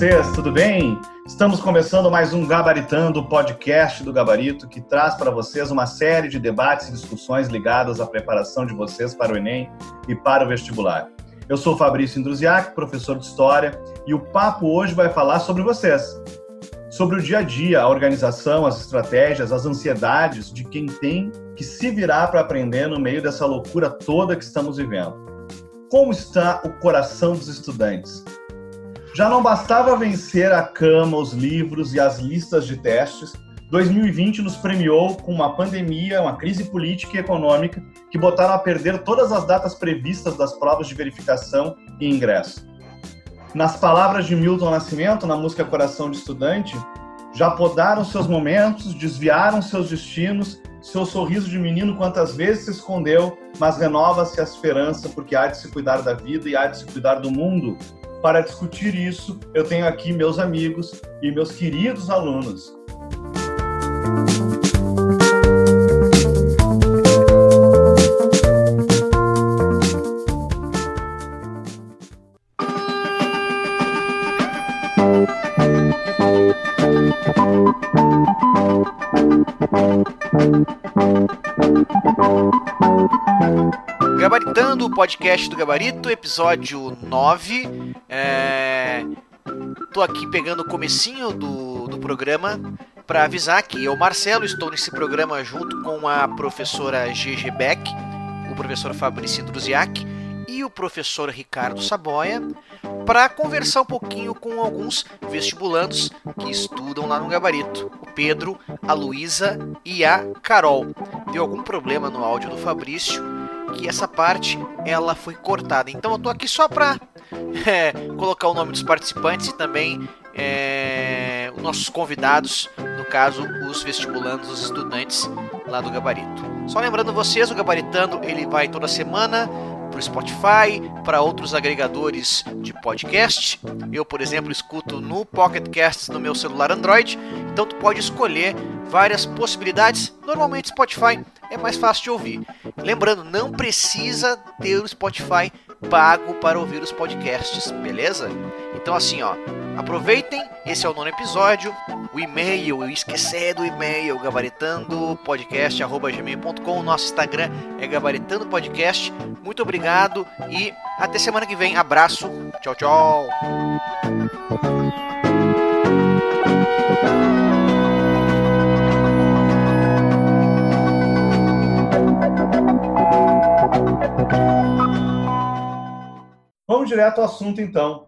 Vocês? Tudo bem? Estamos começando mais um Gabaritando, podcast do Gabarito, que traz para vocês uma série de debates e discussões ligadas à preparação de vocês para o Enem e para o vestibular. Eu sou Fabrício Indruziak, professor de História, e o papo hoje vai falar sobre vocês, sobre o dia a dia, a organização, as estratégias, as ansiedades de quem tem que se virar para aprender no meio dessa loucura toda que estamos vivendo. Como está o coração dos estudantes? Já não bastava vencer a cama, os livros e as listas de testes, 2020 nos premiou com uma pandemia, uma crise política e econômica que botaram a perder todas as datas previstas das provas de verificação e ingresso. Nas palavras de Milton Nascimento, na música Coração de Estudante, já podaram seus momentos, desviaram seus destinos seu sorriso de menino quantas vezes se escondeu, mas renova-se a esperança porque há de se cuidar da vida e há de se cuidar do mundo. Para discutir isso, eu tenho aqui meus amigos e meus queridos alunos. Gabaritando o podcast do Gabarito, episódio 9. É... Tô aqui pegando o comecinho do, do programa para avisar que eu, Marcelo, estou nesse programa junto com a professora GG Beck, o professor Fabrício Druziak e o professor Ricardo Saboia para conversar um pouquinho com alguns vestibulandos que estudam lá no gabarito. O Pedro, a Luísa e a Carol. Deu algum problema no áudio do Fabrício que essa parte ela foi cortada. Então eu tô aqui só para é, colocar o nome dos participantes e também é, os nossos convidados, no caso os vestibulandos, os estudantes lá do gabarito. Só lembrando vocês, o gabaritando ele vai toda semana para o Spotify, para outros agregadores de podcast. Eu, por exemplo, escuto no Pocket Casts no meu celular Android, então tu pode escolher várias possibilidades. Normalmente Spotify é mais fácil de ouvir. Lembrando, não precisa ter o Spotify pago para ouvir os podcasts, beleza? Então assim, ó, aproveitem, esse é o nono episódio. O e-mail, esquecer do e-mail, gabaritando podcast gmail.com. Nosso Instagram é gabaritando podcast. Muito obrigado e até semana que vem. Abraço, tchau, tchau. Vamos direto ao assunto, então.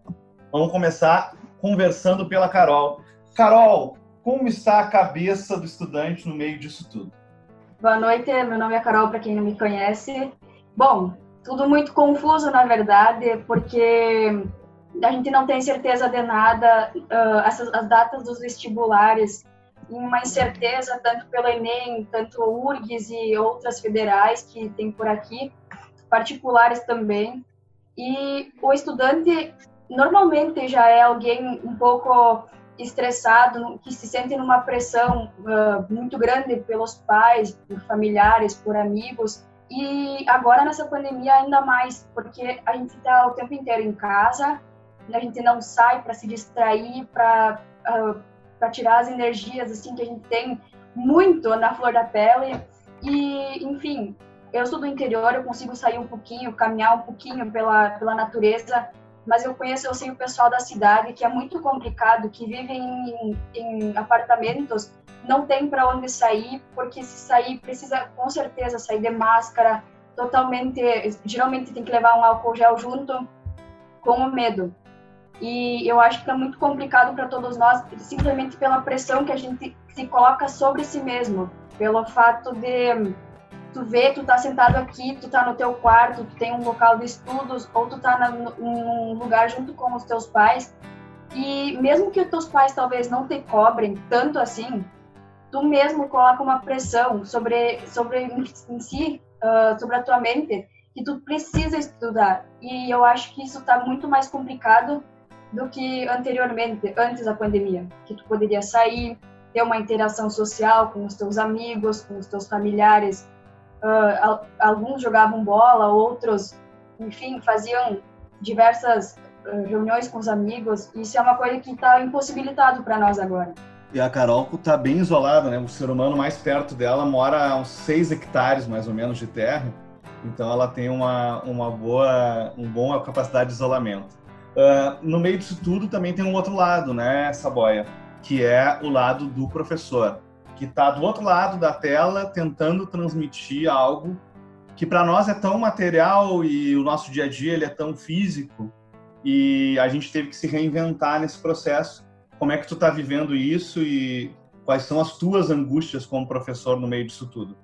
Vamos começar conversando pela Carol. Carol, como está a cabeça do estudante no meio disso tudo? Boa noite, meu nome é Carol, para quem não me conhece. Bom, tudo muito confuso, na verdade, porque a gente não tem certeza de nada. Uh, essas, as datas dos vestibulares, uma incerteza, tanto pelo Enem, tanto URGS e outras federais que tem por aqui, particulares também. E o estudante normalmente já é alguém um pouco estressado, que se sente numa pressão uh, muito grande pelos pais, por familiares, por amigos. E agora nessa pandemia ainda mais, porque a gente está o tempo inteiro em casa, a gente não sai para se distrair, para uh, para tirar as energias assim que a gente tem muito na flor da pele. E, enfim, eu sou do interior, eu consigo sair um pouquinho, caminhar um pouquinho pela, pela natureza, mas eu conheço, eu sei o pessoal da cidade que é muito complicado, que vive em, em apartamentos, não tem para onde sair, porque se sair precisa com certeza sair de máscara, totalmente, geralmente tem que levar um álcool gel junto, com o medo. E eu acho que é muito complicado para todos nós, simplesmente pela pressão que a gente se coloca sobre si mesmo, pelo fato de tu vê, tu tá sentado aqui, tu tá no teu quarto, tu tem um local de estudos, ou tu tá num lugar junto com os teus pais, e mesmo que os teus pais talvez não te cobrem tanto assim, tu mesmo coloca uma pressão sobre, sobre em si, uh, sobre a tua mente, que tu precisa estudar. E eu acho que isso está muito mais complicado do que anteriormente, antes da pandemia, que tu poderia sair, ter uma interação social com os teus amigos, com os teus familiares, uh, alguns jogavam bola, outros, enfim, faziam diversas uh, reuniões com os amigos. Isso é uma coisa que está impossibilitado para nós agora. E a Carol está bem isolada, né? O ser humano mais perto dela mora a uns 6 hectares, mais ou menos, de terra. Então ela tem uma, uma boa, um bom capacidade de isolamento. Uh, no meio disso tudo também tem um outro lado, né, Saboia? Que é o lado do professor, que está do outro lado da tela tentando transmitir algo que para nós é tão material e o nosso dia a dia ele é tão físico e a gente teve que se reinventar nesse processo como é que tu está vivendo isso e quais são as tuas angústias como professor no meio disso tudo?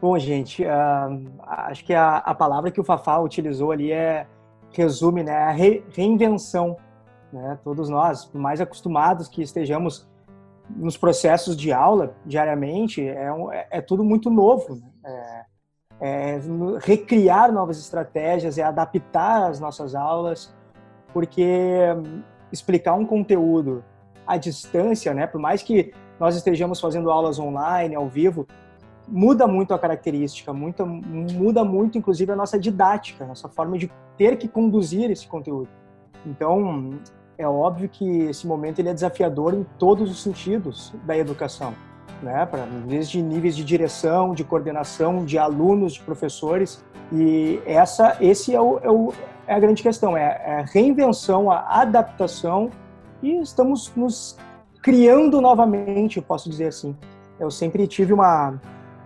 Bom, gente, uh, acho que a, a, palavra que o Fafá utilizou ali é resume, né, a re, reinvenção. Né? Todos nós, mais acostumados que estejamos nos processos de aula diariamente, é, um, é, é tudo muito novo. Né? É, é recriar novas estratégias, é adaptar as nossas aulas, porque explicar um conteúdo à distância, né? Por mais que nós estejamos fazendo aulas online, ao vivo, muda muito a característica, muita, muda muito, inclusive, a nossa didática, a nossa forma de ter que conduzir esse conteúdo. Então, é óbvio que esse momento ele é desafiador em todos os sentidos da educação, né? Para desde níveis de direção, de coordenação, de alunos, de professores. E essa, esse é, o, é, o, é a grande questão, é, é a reinvenção, a adaptação e estamos nos criando novamente, posso dizer assim. Eu sempre tive uma,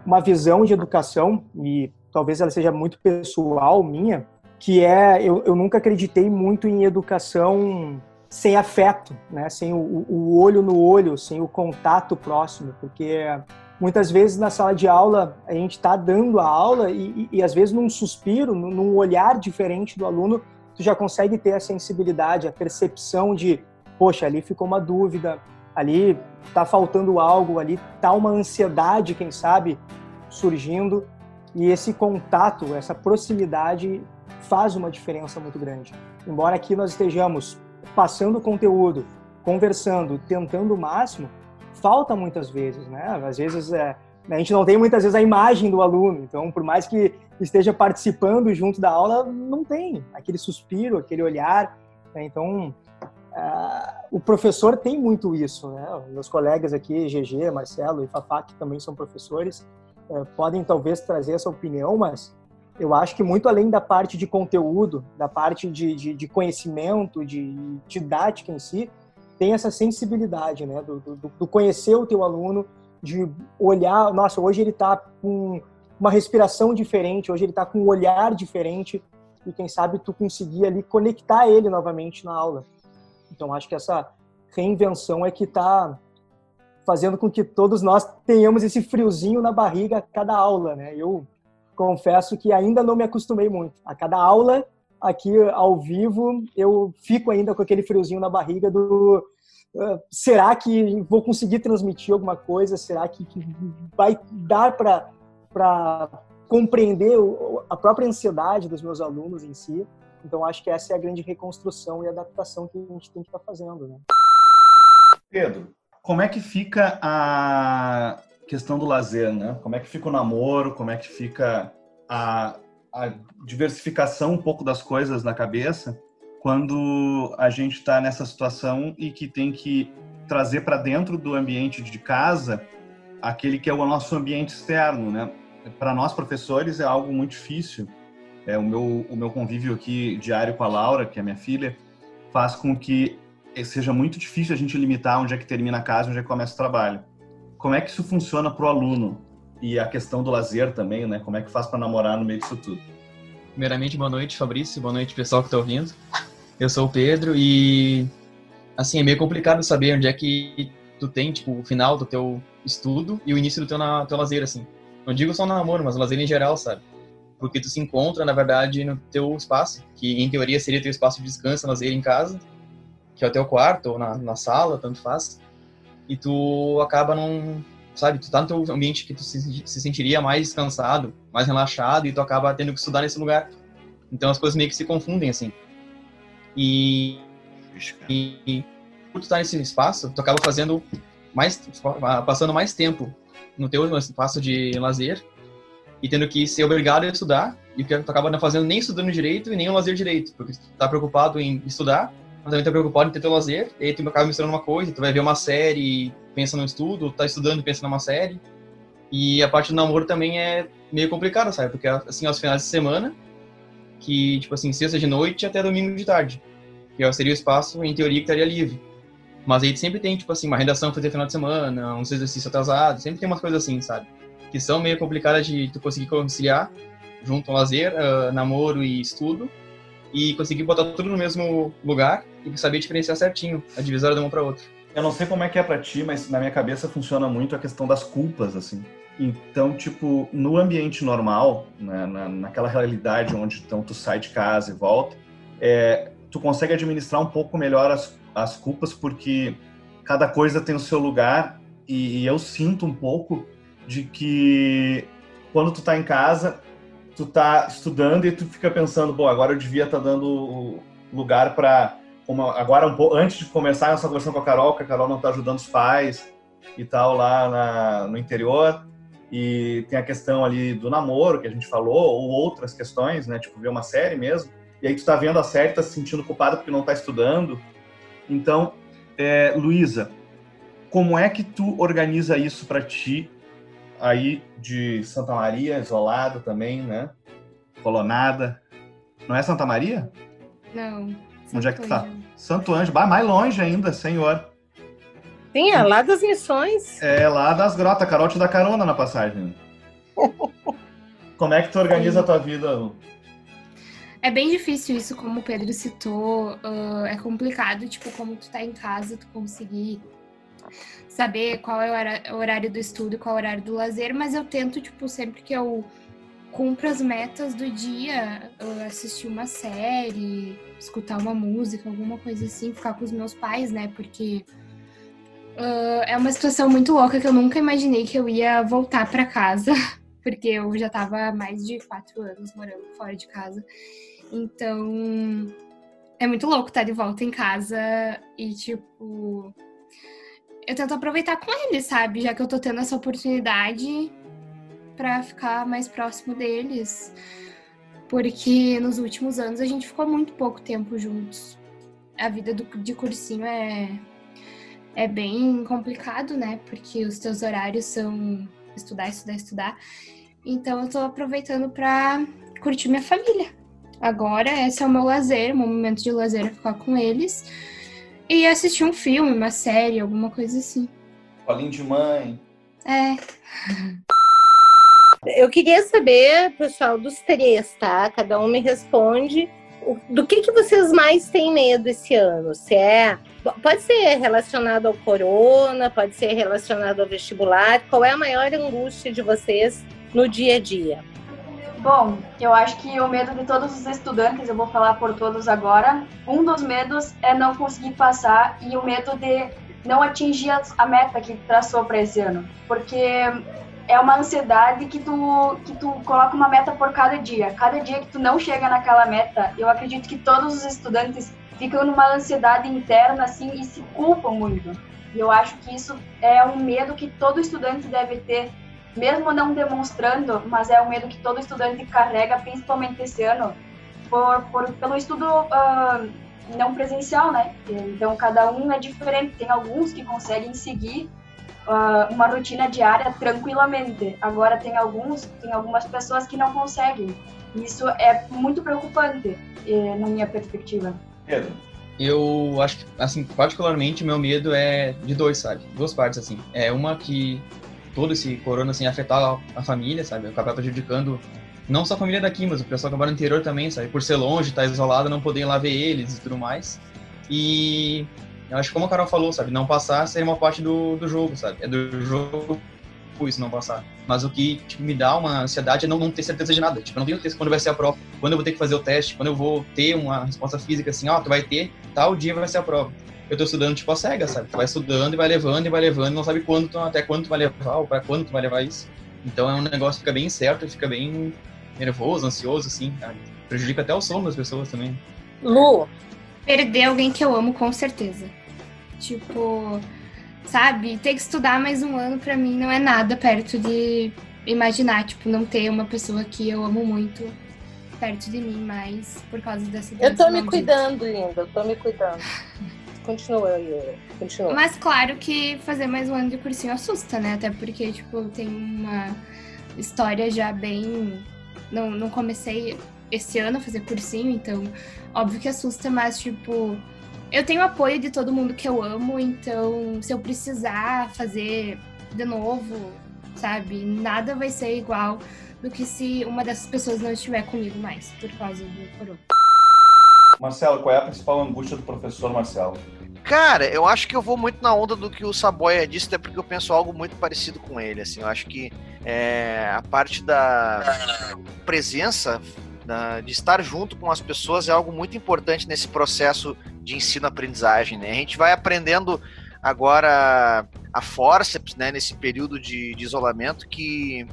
uma visão de educação, e talvez ela seja muito pessoal minha, que é, eu, eu nunca acreditei muito em educação sem afeto, né? sem o, o olho no olho, sem o contato próximo, porque muitas vezes na sala de aula a gente está dando a aula e, e, e, às vezes num suspiro, num olhar diferente do aluno, tu já consegue ter a sensibilidade, a percepção de poxa, ali ficou uma dúvida, ali está faltando algo, ali está uma ansiedade, quem sabe, surgindo. E esse contato, essa proximidade faz uma diferença muito grande. Embora aqui nós estejamos passando conteúdo, conversando, tentando o máximo, falta muitas vezes, né? Às vezes é, a gente não tem muitas vezes a imagem do aluno, então por mais que esteja participando junto da aula, não tem aquele suspiro, aquele olhar. Né? Então Uh, o professor tem muito isso, né? Meus colegas aqui, GG, Marcelo e Fafá, que também são professores, uh, podem talvez trazer essa opinião, mas eu acho que muito além da parte de conteúdo, da parte de, de, de conhecimento, de didática em si, tem essa sensibilidade, né? Do, do, do, conhecer o teu aluno, de olhar, nossa, hoje ele está com uma respiração diferente, hoje ele está com um olhar diferente, e quem sabe tu conseguir ali conectar ele novamente na aula. Então, acho que essa reinvenção é que está fazendo com que todos nós tenhamos esse friozinho na barriga a cada aula, né? Eu confesso que ainda não me acostumei muito. A cada aula aqui ao vivo, eu fico ainda com aquele friozinho na barriga do uh, será que vou conseguir transmitir alguma coisa? Será que, vai dar para para compreender a própria ansiedade dos meus alunos em si? Então, acho que essa é a grande reconstrução e adaptação que a gente tem que estar tá fazendo. Né? Pedro, como é que fica a questão do lazer, né? Como é que fica o namoro? Como é que fica a, a diversificação um pouco das coisas na cabeça quando a gente está nessa situação e que tem que trazer para dentro do ambiente de casa aquele que é o nosso ambiente externo, né? Para nós professores é algo muito difícil é, o, meu, o meu convívio aqui diário com a Laura, que é minha filha, faz com que seja muito difícil a gente limitar onde é que termina a casa, onde é que começa o trabalho. Como é que isso funciona para o aluno? E a questão do lazer também, né? Como é que faz para namorar no meio disso tudo? Primeiramente, boa noite, Fabrício. Boa noite, pessoal que está ouvindo. Eu sou o Pedro e, assim, é meio complicado saber onde é que tu tem, tipo, o final do teu estudo e o início do teu, na, teu lazer, assim. Não digo só no namoro, mas lazer em geral, sabe? porque tu se encontra, na verdade, no teu espaço, que em teoria seria teu espaço de descanso, lazer em casa, que é o teu quarto ou na, na sala, tanto faz, e tu acaba num, sabe, tu tá no teu ambiente que tu se, se sentiria mais descansado, mais relaxado, e tu acaba tendo que estudar nesse lugar. Então as coisas meio que se confundem, assim. E, e, por tu tá nesse espaço, tu acaba fazendo mais, passando mais tempo no teu espaço de lazer e tendo que ser obrigado a estudar, e que tu acaba não fazendo nem estudando direito e nem o lazer direito, porque tu tá preocupado em estudar, mas também tá preocupado em ter teu lazer, e aí tu acaba misturando uma coisa, tu vai ver uma série, pensa no estudo, tá estudando pensa numa série. E a parte do namoro também é meio complicada, sabe? Porque assim, aos finais de semana, que tipo assim, sexta de noite até domingo de tarde, que seria o espaço em teoria que estaria livre. Mas aí sempre tem, tipo assim, uma redação fazer final de semana, uns exercícios atrasados, sempre tem umas coisas assim, sabe? Que são meio complicadas de tu conseguir conciliar junto ao lazer, uh, namoro e estudo, e conseguir botar tudo no mesmo lugar e saber diferenciar certinho a divisória de uma para outra. Eu não sei como é que é para ti, mas na minha cabeça funciona muito a questão das culpas, assim. Então, tipo, no ambiente normal, né, na, naquela realidade onde então, tu sai de casa e volta, é, tu consegue administrar um pouco melhor as, as culpas, porque cada coisa tem o seu lugar, e, e eu sinto um pouco de que quando tu tá em casa, tu tá estudando e tu fica pensando, bom, agora eu devia estar tá dando lugar para agora um pouco antes de começar essa conversa com a Carol, que a Carol não está ajudando os pais e tal lá na, no interior e tem a questão ali do namoro que a gente falou ou outras questões, né, tipo ver uma série mesmo. E aí tu tá vendo a série, tá se sentindo culpado porque não tá estudando. Então, é, Luísa, como é que tu organiza isso para ti aí de Santa Maria, isolada também, né? Colonada. Não é Santa Maria? Não. Onde é que tu tá? Santo Anjo. Bah, mais longe ainda, senhor. Sim, é lá das missões. É lá das grotas. Carol te dá carona na passagem. Como é que tu organiza a tua vida, Lu? É bem difícil isso, como o Pedro citou. Uh, é complicado, tipo, como tu tá em casa, tu conseguir saber qual é o horário do estudo e qual é o horário do lazer, mas eu tento, tipo, sempre que eu cumpro as metas do dia, assistir uma série, escutar uma música, alguma coisa assim, ficar com os meus pais, né? Porque uh, é uma situação muito louca que eu nunca imaginei que eu ia voltar para casa, porque eu já tava há mais de quatro anos morando fora de casa. Então, é muito louco estar de volta em casa e, tipo, eu tento aproveitar com eles, sabe? Já que eu tô tendo essa oportunidade para ficar mais próximo deles. Porque nos últimos anos a gente ficou muito pouco tempo juntos. A vida do, de cursinho é, é bem complicado, né? Porque os teus horários são estudar, estudar, estudar. Então eu tô aproveitando para curtir minha família. Agora esse é o meu lazer, o meu momento de lazer é ficar com eles e assistir um filme, uma série, alguma coisa assim. Colinho de mãe. É. Eu queria saber, pessoal, dos três, tá? Cada um me responde. Do que, que vocês mais têm medo esse ano? Se é. Pode ser relacionado ao corona, pode ser relacionado ao vestibular. Qual é a maior angústia de vocês no dia a dia? Bom, eu acho que o medo de todos os estudantes, eu vou falar por todos agora, um dos medos é não conseguir passar e o medo de não atingir a meta que traçou para esse ano, porque é uma ansiedade que tu que tu coloca uma meta por cada dia. Cada dia que tu não chega naquela meta, eu acredito que todos os estudantes ficam numa ansiedade interna assim e se culpam muito. E eu acho que isso é um medo que todo estudante deve ter mesmo não demonstrando, mas é um medo que todo estudante carrega, principalmente esse ano, por, por pelo estudo uh, não presencial, né? Então, cada um é diferente. Tem alguns que conseguem seguir uh, uma rotina diária tranquilamente. Agora, tem alguns, tem algumas pessoas que não conseguem. Isso é muito preocupante, eh, na minha perspectiva. Pedro? Eu acho que, assim, particularmente, meu medo é de dois, sabe? Duas partes, assim. É uma que todo esse corona assim afetar a família, sabe? Acabar prejudicando não só a família daqui, mas o pessoal que mora no interior também, sabe? Por ser longe, estar tá isolado, não poder ir lá ver eles e tudo mais. E eu acho que como a Carol falou, sabe? Não passar seria uma parte do, do jogo, sabe? É do jogo isso não passar. Mas o que tipo, me dá uma ansiedade é não, não ter certeza de nada. Tipo, eu não tenho certeza quando vai ser a prova, quando eu vou ter que fazer o teste, quando eu vou ter uma resposta física assim, ó, oh, tu vai ter, tal dia vai ser a prova eu tô estudando tipo a cega, sabe? Tu vai estudando e vai levando e vai levando, não sabe quando tu, até quando tu vai levar ou para quando tu vai levar isso. Então é um negócio que fica bem incerto e fica bem nervoso, ansioso, assim, cara. Prejudica até o sono das pessoas também. Lu, perder alguém que eu amo com certeza. Tipo, sabe, ter que estudar mais um ano para mim não é nada perto de imaginar, tipo, não ter uma pessoa que eu amo muito perto de mim mais por causa dessa Eu tô me maldita. cuidando, linda. Eu tô me cuidando. Continua, Yura. Continua. Mas claro que fazer mais um ano de cursinho assusta, né? Até porque, tipo, tem uma história já bem. Não, não comecei esse ano a fazer cursinho, então óbvio que assusta, mas tipo. Eu tenho apoio de todo mundo que eu amo, então se eu precisar fazer de novo, sabe? Nada vai ser igual do que se uma dessas pessoas não estiver comigo mais, por causa do corona. Marcelo, qual é a principal angústia do professor Marcelo? Cara, eu acho que eu vou muito na onda do que o Saboia disse, até porque eu penso algo muito parecido com ele. Assim, eu acho que é, a parte da presença, da- de estar junto com as pessoas é algo muito importante nesse processo de ensino-aprendizagem. Né? A gente vai aprendendo agora a forceps, né, nesse período de, de isolamento, que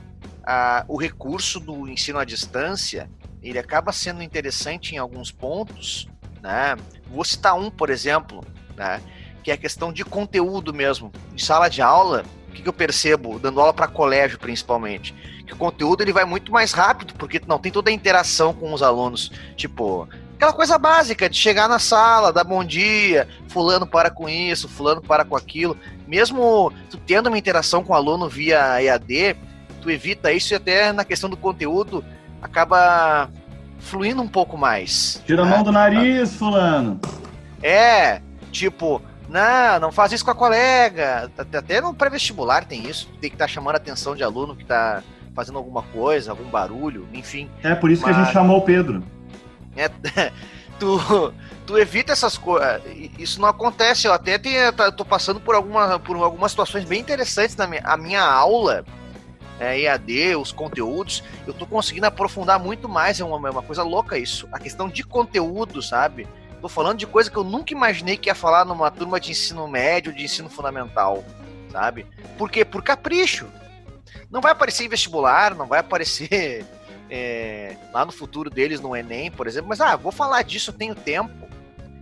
ah, o recurso do ensino à distância ele acaba sendo interessante em alguns pontos. Né? Vou citar um, por exemplo, né? que é a questão de conteúdo mesmo. Em sala de aula, que, que eu percebo, dando aula para colégio principalmente? Que o conteúdo ele vai muito mais rápido, porque não tem toda a interação com os alunos. Tipo, aquela coisa básica de chegar na sala, dar bom dia, fulano para com isso, fulano para com aquilo. Mesmo tu tendo uma interação com o aluno via EAD, tu evita isso e até na questão do conteúdo acaba fluindo um pouco mais. Tira a né? mão do nariz, fulano. É, tipo, não, não faz isso com a colega. Até- Até no pré-vestibular tem isso. Tem que estar chamando a atenção de aluno que está fazendo alguma coisa, algum barulho, enfim. É por isso que a Mas- gente chamou o Pedro. É, tu, tu evita essas coisas. Isso não acontece. Eu até tenho, tá- tô passando por, alguma, por algumas situações bem interessantes na minha, a minha aula. É, EAD, os conteúdos, eu tô conseguindo aprofundar muito mais, é uma, é uma coisa louca isso. A questão de conteúdo, sabe? Tô falando de coisa que eu nunca imaginei que ia falar numa turma de ensino médio, de ensino fundamental, sabe? Por quê? Por capricho. Não vai aparecer em vestibular, não vai aparecer é, lá no futuro deles no Enem, por exemplo, mas ah, vou falar disso, eu tenho tempo.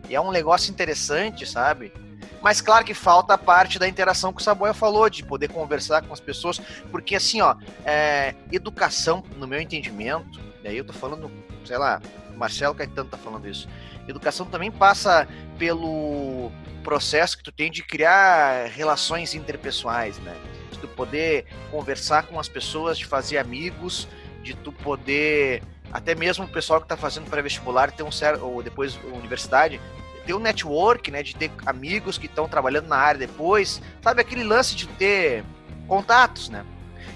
E é um negócio interessante, sabe? Mas claro que falta a parte da interação que o Saboia falou, de poder conversar com as pessoas, porque assim, ó, é, educação, no meu entendimento, e aí eu tô falando, sei lá, Marcelo Caetano tá falando isso. Educação também passa pelo processo que tu tem de criar relações interpessoais, né? De tu poder conversar com as pessoas, de fazer amigos, de tu poder até mesmo o pessoal que está fazendo pré-vestibular ter um certo ou depois universidade ter um network, né, de ter amigos que estão trabalhando na área depois, sabe aquele lance de ter contatos, né?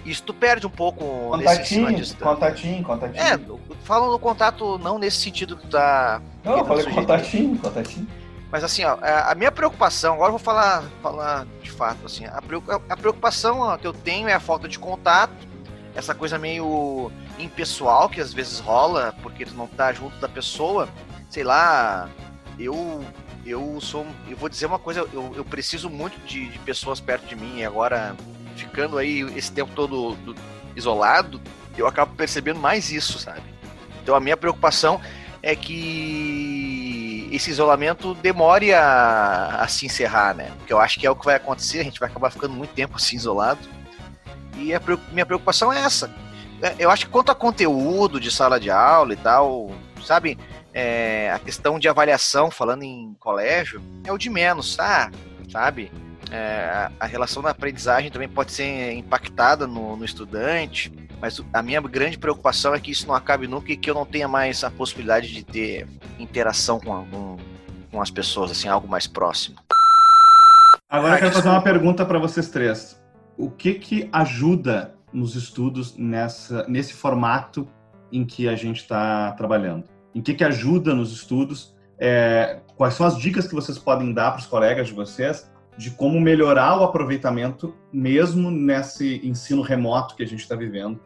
Isso tu perde um pouco nesse Contatinho, distância. contatinho, contatinho. É, falam no contato não nesse sentido que tu tá Não, eu falei sugeriu. contatinho, contatinho. Mas assim, ó, a a minha preocupação, agora eu vou falar, falar de fato, assim, a preocu- a preocupação que eu tenho é a falta de contato, essa coisa meio impessoal que às vezes rola, porque tu não tá junto da pessoa, sei lá, eu eu sou, eu vou dizer uma coisa, eu, eu preciso muito de, de pessoas perto de mim, e agora ficando aí esse tempo todo do- isolado, eu acabo percebendo mais isso, sabe? Então a minha preocupação é que esse isolamento demore a, a se encerrar, né? Porque eu acho que é o que vai acontecer, a gente vai acabar ficando muito tempo assim isolado. E a minha preocupação é essa. É, Eu acho que quanto a conteúdo de sala de aula e tal, sabe? É, a questão de avaliação, falando em colégio, é o de menos, tá? Sabe? É, a, relação da aprendizagem também pode ser impactada no, no estudante, mas a minha grande preocupação é que isso não acabe nunca e que eu não tenha mais a possibilidade de ter interação com, com, com as pessoas, assim, algo mais próximo. Agora Ah, eu quero fazer uma pergunta para vocês três. O que que ajuda nos estudos nessa, nesse formato em que a gente está trabalhando? Em que que ajuda nos estudos? É, quais são as dicas que vocês podem dar para os colegas de vocês de como melhorar o aproveitamento mesmo nesse ensino remoto que a gente está vivendo,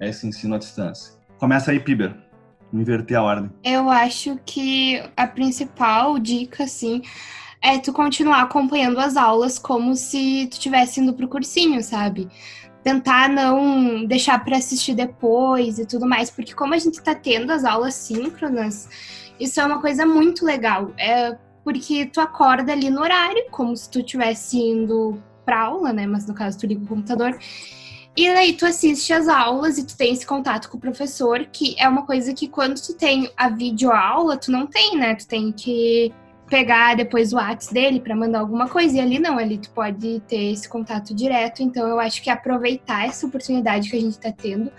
esse ensino à distância? Começa aí, Piber. Inverter a ordem. Eu acho que a principal dica, assim, é tu continuar acompanhando as aulas como se tu estivesse indo pro cursinho, sabe? Tentar não deixar para assistir depois e tudo mais, porque como a gente tá tendo as aulas síncronas, isso é uma coisa muito legal. É porque tu acorda ali no horário, como se tu estivesse indo pra aula, né? Mas no caso tu liga o computador E aí tu assiste as aulas e tu tem esse contato com o professor, que é uma coisa que quando tu tem a videoaula, tu não tem, né? Tu tem que pegar depois o WhatsApp dele para mandar alguma coisa. E ali não, ali tu pode ter esse contato direto. Então eu acho que aproveitar essa oportunidade que a gente tá tendo,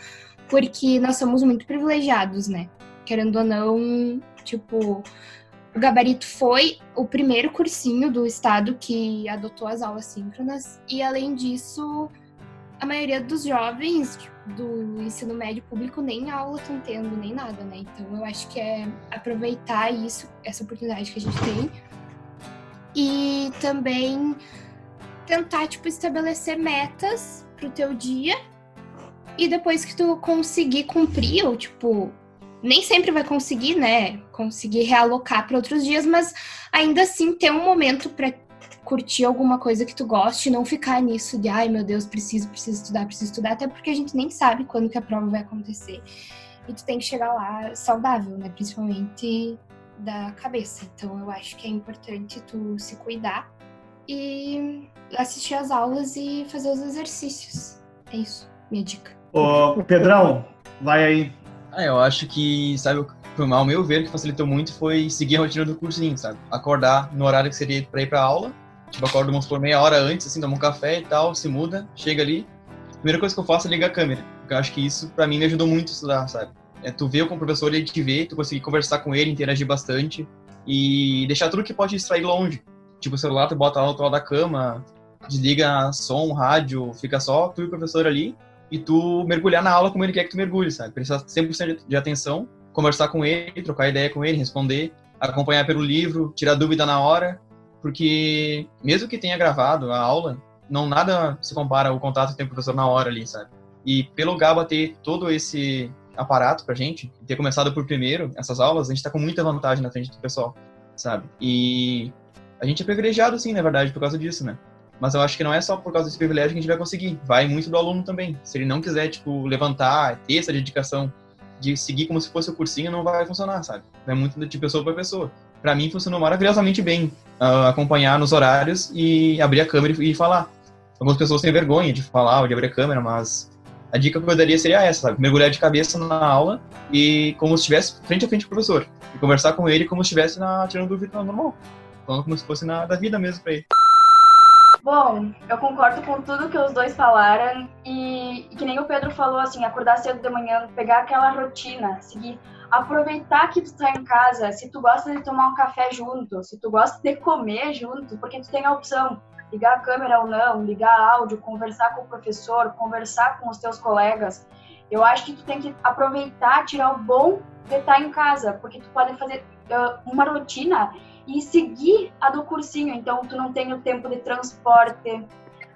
porque nós somos muito privilegiados, né? Querendo ou não, tipo, o Gabarito foi o primeiro cursinho do estado que adotou as aulas síncronas. E além disso, a maioria dos jovens tipo, do ensino médio público nem aula estão tendo, nem nada, né? Então eu acho que é aproveitar isso, essa oportunidade que a gente tem. E também tentar, tipo, estabelecer metas pro teu dia. E depois que tu conseguir cumprir, ou tipo, nem sempre vai conseguir, né? Conseguir realocar para outros dias, mas ainda assim ter um momento para curtir alguma coisa que tu goste, não ficar nisso de ai meu Deus, preciso, preciso estudar, preciso estudar, até porque a gente nem sabe quando que a prova vai acontecer. E tu tem que chegar lá saudável, né? Principalmente da cabeça. Então eu acho que é importante tu se cuidar e assistir as aulas e fazer os exercícios. É isso, minha dica. Ô, Pedrão, vai aí. Ah, eu acho que, sabe, ao meu ver, que facilitou muito foi seguir a rotina do cursinho, sabe? Acordar no horário que seria para ir para aula Tipo, acordo, vamos por meia hora antes, assim, tomo um café e tal, se muda, chega ali. Primeira coisa que eu faço é ligar a câmera. Porque eu acho que isso, para mim, me ajudou muito a estudar, sabe? É tu ver com o professor, ele te vê, tu conseguir conversar com ele, interagir bastante e deixar tudo que pode distrair longe. Tipo, o celular, tu bota lá no lado da cama, desliga som, rádio, fica só tu e o professor ali e tu mergulhar na aula como ele quer que tu mergulhe, sabe? Prestar 100% de atenção, conversar com ele, trocar ideia com ele, responder, acompanhar pelo livro, tirar dúvida na hora porque mesmo que tenha gravado a aula, não nada se compara ao contato que tem o professor na hora ali, sabe? E pelo Gaba ter todo esse aparato pra gente, ter começado por primeiro essas aulas, a gente tá com muita vantagem na frente do pessoal, sabe? E a gente é privilegiado sim, na verdade, por causa disso, né? Mas eu acho que não é só por causa desse privilégio que a gente vai conseguir. Vai muito do aluno também. Se ele não quiser, tipo, levantar, ter essa dedicação de seguir como se fosse o cursinho, não vai funcionar, sabe? É muito de pessoa para pessoa para mim funcionou maravilhosamente bem uh, acompanhar nos horários e abrir a câmera e, falar. Algumas pessoas têm vergonha de falar ou de abrir a câmera, mas a dica que eu daria seria essa, sabe? Mergulhar de cabeça na aula e como se estivesse frente a frente com o professor. E conversar com ele como se estivesse na, tirando dúvida normal. Falando como se fosse na, da vida mesmo para ele. Bom, eu concordo com tudo que os dois falaram e, e que nem o Pedro falou, assim, acordar cedo de manhã, pegar aquela rotina, seguir aproveitar que tu tá em casa, se tu gosta de tomar um café junto, se tu gosta de comer junto, porque tu tem a opção ligar a câmera ou não, ligar áudio, conversar com o professor, conversar com os teus colegas. Eu acho que tu tem que aproveitar, tirar o bom de estar em casa, porque tu pode fazer uma rotina e seguir a do cursinho. Então, tu não tem o tempo de transporte,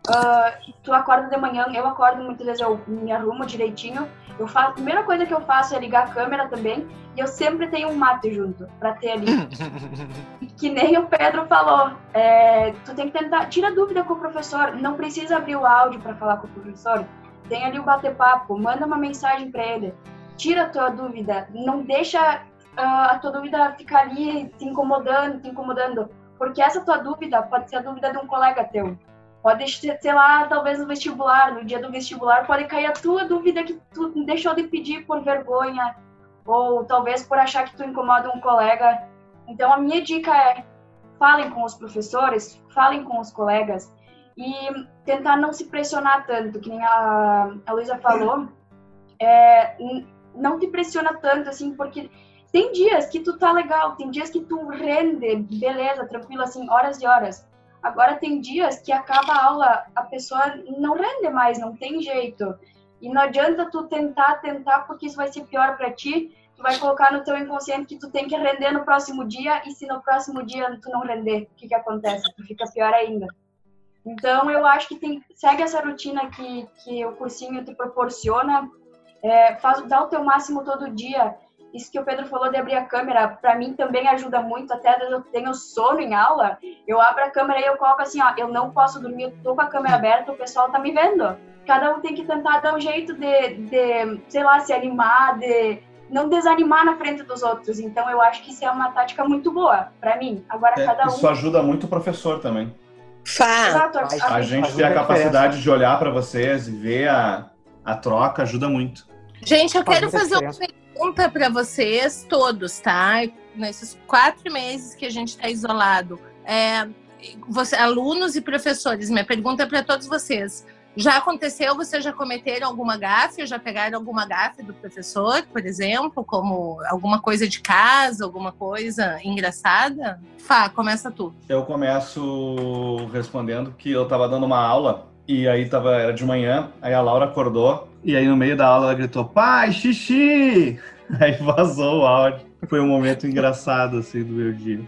uh, tu acorda de manhã, eu acordo muitas vezes, eu me arrumo direitinho, eu faço, a primeira coisa que eu faço é ligar a câmera também, e eu sempre tenho um mate junto, pra ter ali. que nem o Pedro falou, é, tu tem que tentar, tira dúvida com o professor, não precisa abrir o áudio para falar com o professor, tem ali o bater-papo, manda uma mensagem para ele, tira a tua dúvida, não deixa a tua dúvida ficar ali te incomodando, te incomodando, porque essa tua dúvida pode ser a dúvida de um colega teu. Pode ser, sei lá, talvez no vestibular, no dia do vestibular, pode cair a tua dúvida que tu deixou de pedir por vergonha, ou talvez por achar que tu incomoda um colega. Então, a minha dica é: falem com os professores, falem com os colegas e tentar não se pressionar tanto, que nem a, a Luísa falou. É, não te pressiona tanto, assim, porque tem dias que tu tá legal, tem dias que tu rende, beleza, tranquilo, assim, horas e horas. Agora tem dias que acaba a aula, a pessoa não rende mais, não tem jeito. E não adianta tu tentar, tentar, porque isso vai ser pior para ti. Tu vai colocar no teu inconsciente que tu tem que render no próximo dia, e se no próximo dia tu não render, o que que acontece? Tu fica pior ainda. Então, eu acho que tem, segue essa rotina que, que o cursinho te proporciona, é, faz, dá o teu máximo todo dia, isso que o Pedro falou de abrir a câmera, para mim também ajuda muito. Até eu tenho sono em aula, eu abro a câmera e eu coloco assim, ó, eu não posso dormir, eu tô com a câmera aberta, o pessoal tá me vendo. Cada um tem que tentar dar um jeito de, de sei lá, se animar, de não desanimar na frente dos outros. Então eu acho que isso é uma tática muito boa para mim. Agora é, cada um. Isso ajuda muito o professor também. Faz. Exato, a, a, a gente tem a capacidade de olhar para vocês e ver a A troca ajuda muito. Gente, eu Faz quero fazer diferença. Pergunta para vocês todos, tá? Nesses quatro meses que a gente está isolado, é, você, alunos e professores, minha pergunta é para todos vocês. Já aconteceu, vocês já cometeram alguma gafe, já pegaram alguma gafe do professor, por exemplo, como alguma coisa de casa, alguma coisa engraçada? Fá, começa tu. Eu começo respondendo que eu tava dando uma aula e aí tava, era de manhã, aí a Laura acordou e aí no meio da aula ela gritou, pai, xixi! Aí vazou o áudio. Foi um momento engraçado, assim, do meu dia.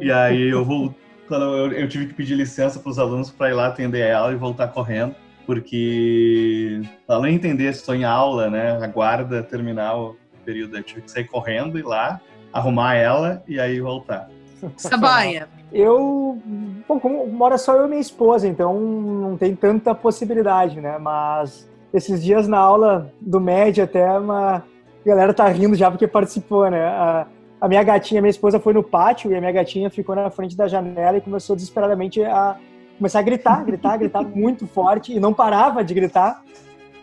E aí eu vou, quando eu, eu tive que pedir licença para os alunos para ir lá atender ela e voltar correndo, porque além de entender se estou em aula, né, aguarda terminar o período, eu tive que sair correndo, ir lá, arrumar ela e aí voltar. Saboia. Eu, bom, como mora só eu e minha esposa, então não tem tanta possibilidade, né? Mas esses dias na aula do médio até uma a galera tá rindo já porque participou, né? A, a minha gatinha, minha esposa foi no pátio e a minha gatinha ficou na frente da janela e começou desesperadamente a começar a gritar, gritar, gritar muito forte e não parava de gritar.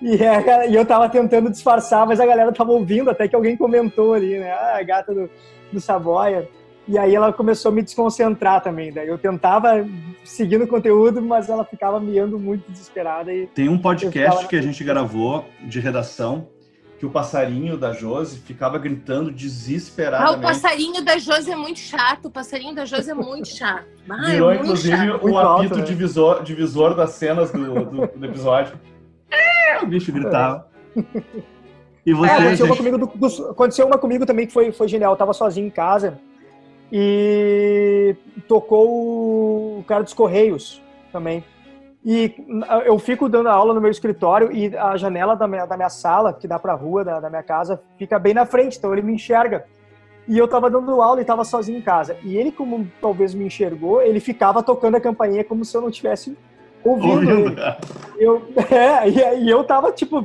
E, e eu tava tentando disfarçar, mas a galera tava ouvindo até que alguém comentou ali, né? Ah, a gata do, do Saboia. E aí ela começou a me desconcentrar também. Daí eu tentava seguir no conteúdo, mas ela ficava miando muito desesperada. E Tem um podcast ficava- que a gente gravou de redação que o passarinho da Josi ficava gritando Ah, o desesperadamente. passarinho da Josi é muito chato. O passarinho da Josi é muito chato. Ah, é Virou, muito inclusive, chato. o Muito apito alto, né? divisor, divisor das cenas do, do, do episódio. É, o bicho gritava. E É, você, aconteceu, uma gente? comigo do- do- aconteceu uma comigo também que foi, foi genial. Eu tava sozinho em casa e tocou o cara dos Correios também. E eu fico dando aula no meu escritório e a janela da minha, da minha sala, que dá pra rua da, da minha casa, fica bem na frente, então ele me enxerga. E eu tava dando aula e tava sozinho em casa. E ele, como talvez me enxergou, ele ficava tocando a campainha como se eu não tivesse ouvindo, ele. Ouvindo. Eu, é, e, aí eu tava tipo,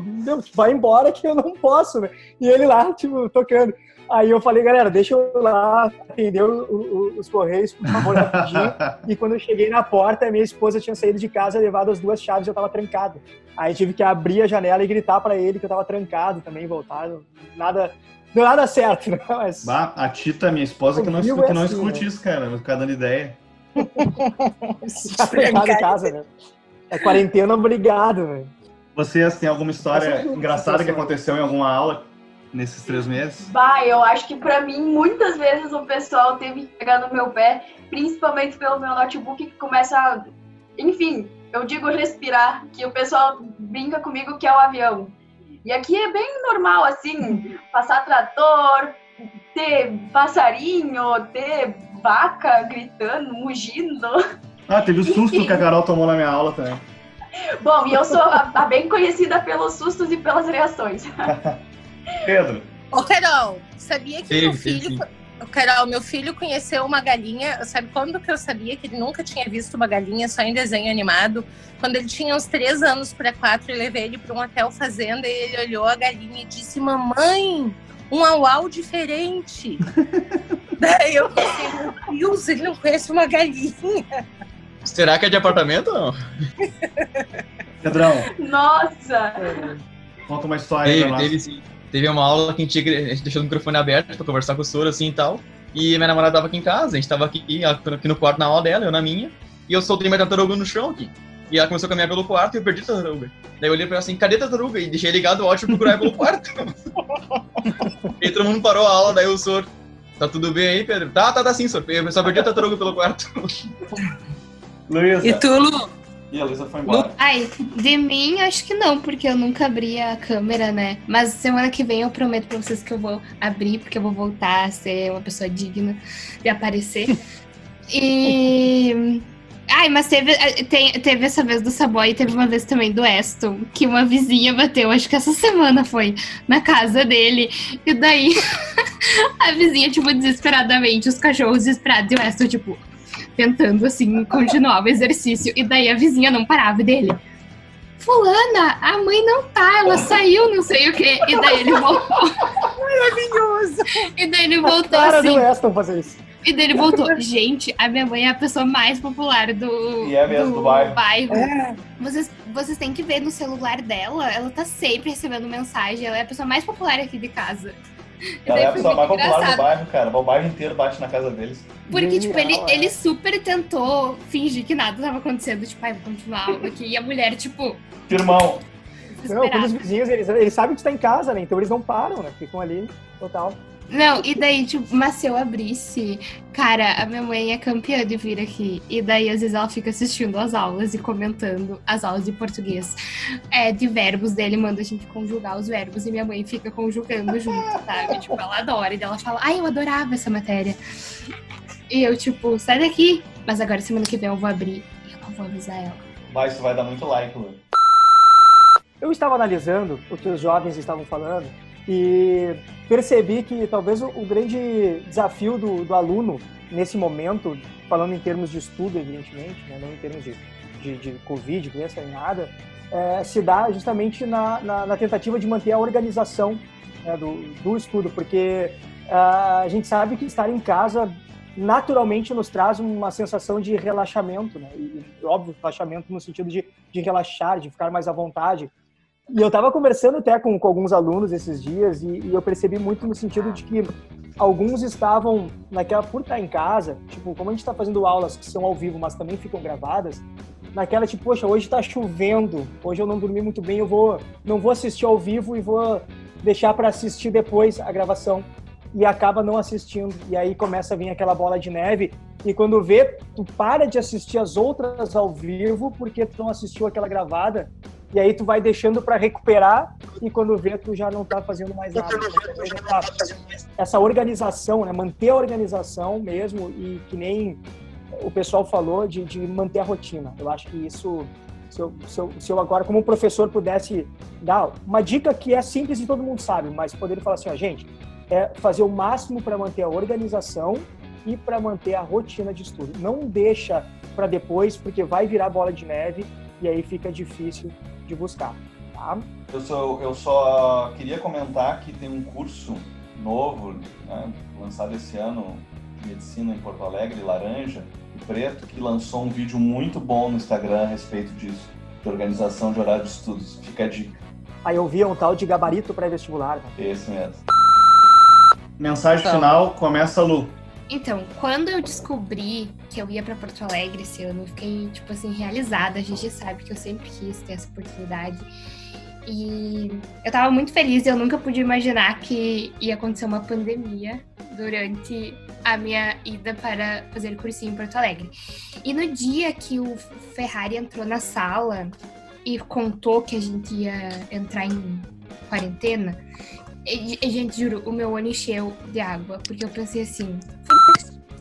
vai embora que eu não posso, né? E ele lá, tipo, tocando. Aí eu falei, galera, deixa eu lá atender o- o- os correios, por favor, rapidinho. e quando eu cheguei na porta, minha esposa tinha saído de casa, levado as duas chaves e eu tava trancado. Aí tive que abrir a janela e gritar pra ele que eu tava trancado também, voltado. Nada, deu nada certo, né? Mas Bah, a Tita, minha esposa, que não, que não é assim, escute né? isso, cara. Vai ficar dando ideia. tá trancado em casa, né? É quarentena, obrigado, né? Vocês têm alguma história engraçada que aconteceu em alguma aula nesses três meses? Bah, eu acho que pra mim, muitas vezes o pessoal teve que pegar no meu pé, principalmente pelo meu notebook que começa a. Enfim, eu digo respirar, que o pessoal brinca comigo que é o avião. E aqui é bem normal, assim, passar trator, ter passarinho, ter vaca gritando, mugindo. Ah, teve o susto que a Carol tomou na minha aula também. Bom, e eu sou a, a bem conhecida pelos sustos e pelas reações. Pedro, Ô, Carol, sabia que Teve, meu filho. sim. Ô, Carol, meu filho conheceu uma galinha. Sabe quando que eu sabia que ele nunca tinha visto uma galinha só em desenho animado? Quando ele tinha uns três anos para quatro, eu levei ele para um hotel fazenda e ele olhou a galinha e disse: Mamãe, um au-au diferente. Daí eu pensei: Meu Deus, ele não conhece uma galinha. Será que é de apartamento ou não? Pedrão, Nossa! conta uma história aí pra nós. teve sim. Teve uma aula que a gente, a gente deixou o microfone aberto pra conversar com o soro assim e tal. E minha namorada tava aqui em casa, a gente tava aqui, aqui no quarto na aula dela, eu na minha. E eu soltei minha tartaruga no chão aqui. E ela começou a caminhar pelo quarto e eu perdi a tartaruga. Daí eu olhei pra ela assim, cadê a tartaruga? E deixei ligado o áudio pra procurar pelo quarto. e todo mundo parou a aula, daí o soro. Tá tudo bem aí, Pedro? Tá, tá, tá sim, soro. Eu só perdi a tartaruga pelo quarto. Luísa. E tu, Lu? E a Luísa foi embora. Ai, de mim acho que não, porque eu nunca abri a câmera, né? Mas semana que vem eu prometo pra vocês que eu vou abrir, porque eu vou voltar a ser uma pessoa digna de aparecer. E. Ai, mas teve, eh, tem- teve essa vez do Saboy e teve uma vez também do Aston, que uma vizinha bateu, acho que essa semana foi, na casa dele. E daí a vizinha, tipo, desesperadamente, os cachorros desesperados e o Aston, tipo, tentando, assim, continuar o exercício. E daí a vizinha não parava e dele. Fulana, a mãe não tá, ela saiu, não sei o quê. E daí ele voltou. Maravilhoso. E daí ele A voltou cara assim. do Aston fazer isso. E daí ele voltou. Gente, a minha mãe é a pessoa mais popular do, E é mesmo, do bairro. É, Vocês, vocês têm que ver no celular dela, ela tá sempre recebendo mensagem. Ela é a pessoa mais popular aqui de casa. Ela é a pessoa mais popular do bairro, cara. O bairro inteiro bate na casa deles. Porque, tipo, ele, é. ele super tentou fingir que nada tava acontecendo. Tipo, ai, vou continuar aqui. E a mulher, tipo, Irmão, não, quando os vizinhos, eles, eles sabem que tu tá em casa, né? Então eles não param, né? Ficam ali, total. Não, e daí, tipo, mas se eu abrisse, cara, a minha mãe é campeã de vir aqui. E daí, às vezes, ela fica assistindo as aulas e comentando as aulas de português. É, de verbos dele, manda a gente conjugar os verbos e minha mãe fica conjugando junto, sabe? Tipo, ela adora. E daí ela fala, ai, eu adorava essa matéria. E eu, tipo, sai daqui. Mas agora, semana que vem, eu vou abrir e eu não vou avisar ela. mas isso vai dar muito like, Lu. Eu estava analisando o que os jovens estavam falando e percebi que talvez o, o grande desafio do, do aluno nesse momento, falando em termos de estudo, evidentemente, né, não em termos de, de, de Covid, doença nem nada, é, se dá justamente na, na, na tentativa de manter a organização né, do, do estudo, porque ah, a gente sabe que estar em casa naturalmente nos traz uma sensação de relaxamento, né? E, óbvio, relaxamento no sentido de, de relaxar, de ficar mais à vontade. E eu estava conversando até com, com alguns alunos esses dias e, e eu percebi muito no sentido de que alguns estavam naquela por estar em casa, tipo, como a gente está fazendo aulas que são ao vivo, mas também ficam gravadas, naquela tipo, poxa, hoje está chovendo, hoje eu não dormi muito bem, eu vou não vou assistir ao vivo e vou deixar para assistir depois a gravação e acaba não assistindo. E aí começa a vir aquela bola de neve. E quando vê, tu para de assistir as outras ao vivo porque tu não assistiu aquela gravada. E aí tu vai deixando para recuperar e quando vê, tu já não tá fazendo mais nada. Essa, essa organização, né? Manter a organização mesmo e que nem o pessoal falou de, de manter a rotina. Eu acho que isso se eu, se, eu, se eu agora, como professor, pudesse dar uma dica que é simples e todo mundo sabe, mas poderia falar assim, ó, gente, é fazer o máximo para manter a organização e para manter a rotina de estudo. Não deixa para depois, porque vai virar bola de neve e aí fica difícil de buscar, tá? Eu só, eu só queria comentar que tem um curso novo, né, lançado esse ano, de medicina em Porto Alegre, laranja e preto, que lançou um vídeo muito bom no Instagram a respeito disso, de organização de horário de estudos. Fica a dica. Aí eu vi um tal de gabarito pré-vestibular. né? Esse mesmo. Mensagem Então. final, começa Lu. Então, quando eu descobri que eu ia pra Porto Alegre esse ano, eu fiquei, tipo assim, realizada. A gente sabe que eu sempre quis ter essa oportunidade. E eu tava muito feliz, eu nunca pude imaginar que ia acontecer uma pandemia durante a minha ida para fazer cursinho em Porto Alegre. E no dia que o Ferrari entrou na sala e contou que a gente ia entrar em quarentena, e, gente, juro, o meu olho encheu de água, porque eu pensei assim,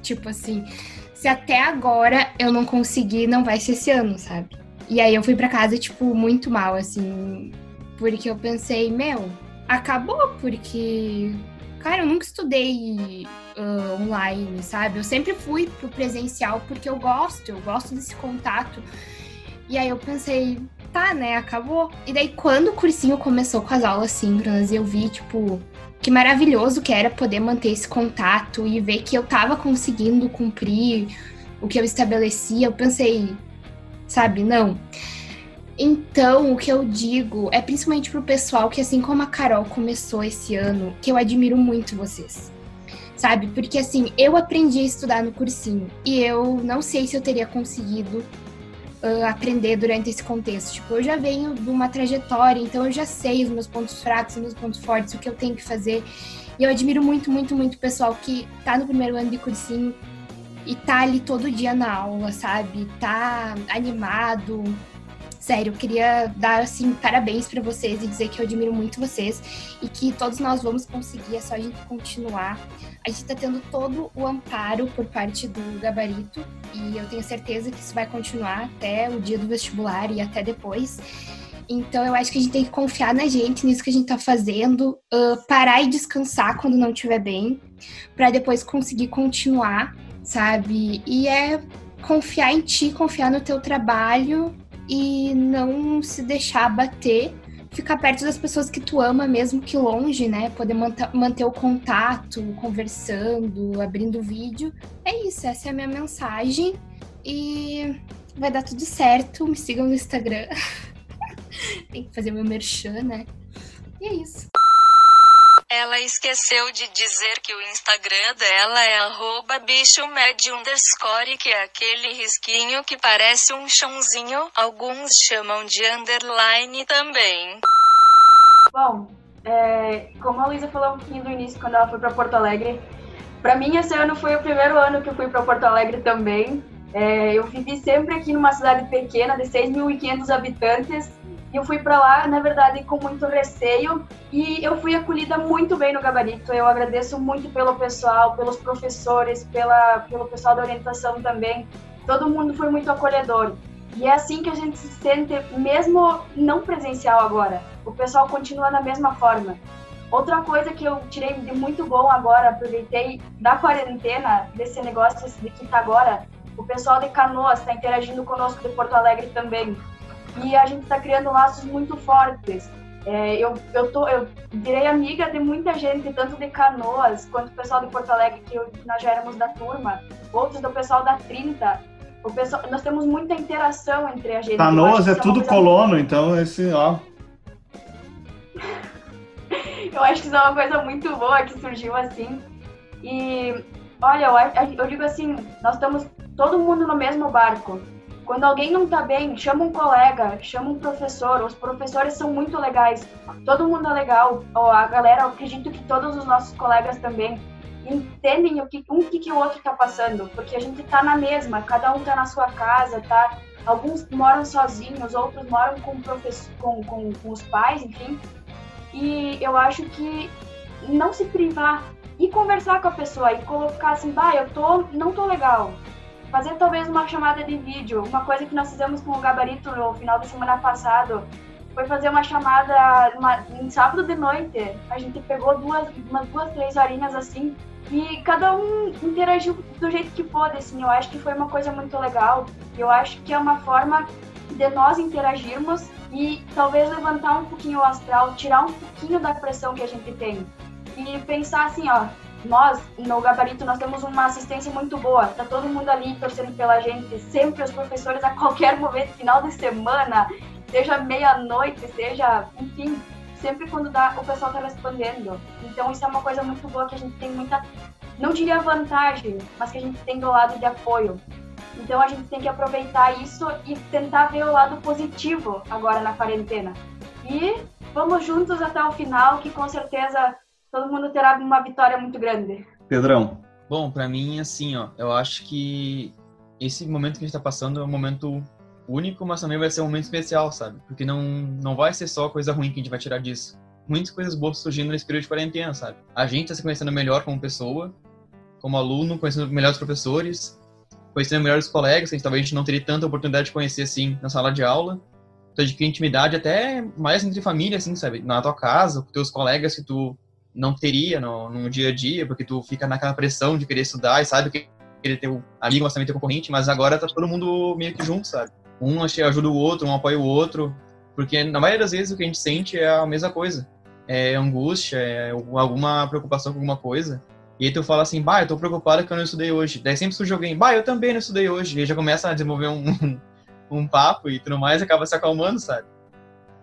tipo assim, se até agora eu não consegui, não vai ser esse ano, sabe? E aí eu fui pra casa, tipo, muito mal, assim, porque eu pensei, meu, acabou, porque, cara, eu nunca estudei ah, online, sabe? Eu sempre fui pro presencial porque eu gosto, eu gosto desse contato. E aí eu pensei, tá, né, acabou. E daí quando o cursinho começou com as aulas síncronas, eu vi, tipo, que maravilhoso que era poder manter esse contato e ver que eu tava conseguindo cumprir o que eu estabelecia, eu pensei, sabe, não. Então, o que eu digo é principalmente pro pessoal que, assim como a Carol começou esse ano, que eu admiro muito vocês. Sabe? Porque, assim, eu aprendi a estudar no cursinho e eu não sei se eu teria conseguido uh, aprender durante esse contexto. Tipo, eu já venho de uma trajetória, então eu já sei os meus pontos fracos, os meus pontos fortes, o que eu tenho que fazer. E eu admiro muito, muito, muito o pessoal que tá no primeiro ano de cursinho e tá ali todo dia na aula, sabe? Tá animado. Sério, eu queria dar assim parabéns para vocês e dizer que eu admiro muito vocês e que todos nós vamos conseguir, é só a gente continuar. A gente tá tendo todo o amparo por parte do gabarito e eu tenho certeza que isso vai continuar até o dia do vestibular e até depois. Então eu acho que a gente tem que confiar na gente, nisso que a gente tá fazendo, uh, parar e descansar quando não estiver bem, para depois conseguir continuar, sabe? E é confiar em ti, confiar no teu trabalho e não se deixar bater ficar perto das pessoas que tu ama, mesmo que longe, né? Poder manter o contato, conversando, abrindo vídeo. É isso, essa é a minha mensagem. E vai dar tudo certo. Me sigam no Instagram. Tem que fazer meu merchan, né? E é isso. Ela esqueceu de dizer que o Instagram dela é arroba underscore, que é aquele risquinho que parece um chãozinho. Alguns chamam de underline também. Bom, é, como a Luísa falou um pouquinho no início, quando ela foi para Porto Alegre, para mim esse ano foi o primeiro ano que eu fui para Porto Alegre também. É, eu vivi sempre aqui numa cidade pequena de 6.500 habitantes eu fui para lá, na verdade, com muito receio e eu fui acolhida muito bem no gabarito. Eu agradeço muito pelo pessoal, pelos professores, pela, pelo pessoal da orientação também. Todo mundo foi muito acolhedor. E é assim que a gente se sente, mesmo não presencial agora. O pessoal continua da mesma forma. Outra coisa que eu tirei de muito bom agora, aproveitei da quarentena, desse negócio de que tá agora, o pessoal de Canoas está interagindo conosco de Porto Alegre também e a gente está criando laços muito fortes. É, eu, eu, tô, eu virei amiga de muita gente, tanto de Canoas quanto do pessoal de Porto Alegre, que eu, nós já éramos da turma, outros do pessoal da 30. O pessoal, nós temos muita interação entre a gente. Canoas é, é tudo colono, muito... então esse, ó. eu acho que isso é uma coisa muito boa que surgiu assim. E olha, eu, eu digo assim, nós estamos todo mundo no mesmo barco. Quando alguém não tá bem, chama um colega, chama um professor. Os professores são muito legais. Todo mundo é legal. A galera, acredito que todos os nossos colegas também entendem o que um que, que o outro tá passando, porque a gente tá na mesma, cada um tá na sua casa, tá? Alguns moram sozinhos, outros moram com, com, com, com os pais, enfim. E eu acho que não se privar e conversar com a pessoa e colocar assim, bah, eu tô, não tô legal, fazer talvez uma chamada de vídeo. Uma coisa que nós fizemos com o Gabarito no final da semana passado foi fazer uma chamada uma, em sábado de noite. A gente pegou duas, umas duas, três horinhas assim e cada um interagiu do jeito que pôde, assim. Eu acho que foi uma coisa muito legal. Eu acho que é uma forma de nós interagirmos e talvez levantar um pouquinho o astral, tirar um pouquinho da pressão que a gente tem. E pensar assim, ó, nós, no Gabarito, nós temos uma assistência muito boa. Tá todo mundo ali torcendo pela gente. Sempre os professores, a qualquer momento, final de semana, seja meia-noite, seja, enfim, sempre quando dá, o pessoal tá respondendo. Então, isso é uma coisa muito boa que a gente tem muita, não diria vantagem, mas que a gente tem do lado de apoio. Então, a gente tem que aproveitar isso e tentar ver o lado positivo agora na quarentena. E vamos juntos até o final, que com certeza todo mundo terá uma vitória muito grande. Pedrão. Bom, para mim, assim, ó, eu acho que esse momento que a gente tá passando é um momento único, mas também vai ser um momento especial, sabe? Porque não, não vai ser só coisa ruim que a gente vai tirar disso. Muitas coisas boas surgindo nesse período de quarentena, sabe? A gente tá se conhecendo melhor como pessoa, como aluno, conhecendo melhor os professores, conhecendo melhor os colegas, que talvez a gente não teria tanta oportunidade de conhecer, assim, na sala de aula. Então, adquirir intimidade até mais entre família, assim, sabe? Na tua casa, com teus colegas que tu não teria no, no dia a dia, porque tu fica naquela pressão de querer estudar e sabe que querer ter um amigo, mas também ter um concorrente, mas agora tá todo mundo meio que junto, sabe? Um ajuda o outro, um apoia o outro, porque na maioria das vezes o que a gente sente é a mesma coisa. É angústia, é alguma preocupação com alguma coisa. E aí tu fala assim, bah, eu tô preocupado que eu não estudei hoje. Daí sempre surge alguém, bah, eu também não estudei hoje. E aí já começa a desenvolver um, um papo e tudo mais, acaba se acalmando, sabe?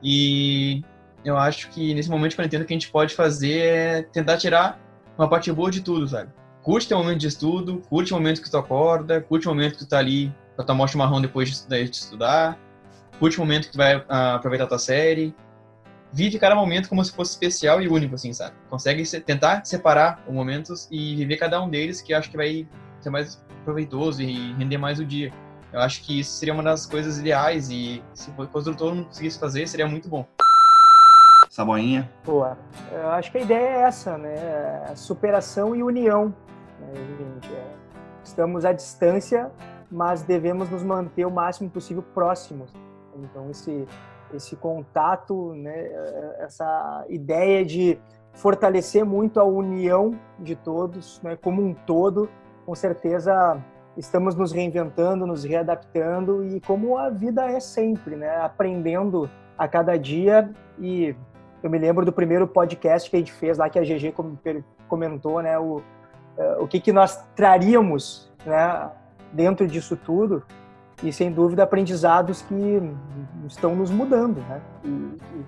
E eu acho que nesse momento de quarentena o que a gente pode fazer é tentar tirar uma parte boa de tudo, sabe? Curte teu momento de estudo, curte o momento que tu acorda, curte o momento que tu tá ali pra tomar o chimarrão depois de, de estudar, curte o momento que tu vai uh, aproveitar tua série. Vive cada momento como se fosse especial e único, assim, sabe? Consegue se, tentar separar os momentos e viver cada um deles, que acho que vai ser mais proveitoso e render mais o dia. Eu acho que isso seria uma das coisas ideais e se todo mundo conseguisse fazer, seria muito bom. Saboinha? Boa. Eu acho que a ideia é essa, né? É superação e união. Né? É, estamos à distância, mas devemos nos manter o máximo possível próximos. Então, esse, esse contato, né? essa ideia de fortalecer muito a união de todos, né? como um todo, com certeza estamos nos reinventando, nos readaptando e como a vida é sempre, né? Aprendendo a cada dia e eu me lembro do primeiro podcast que a gente fez lá que a GG comentou, né? O, eh, o que, que nós traríamos, né? Dentro disso tudo e sem dúvida aprendizados que estão nos mudando, né? E, e,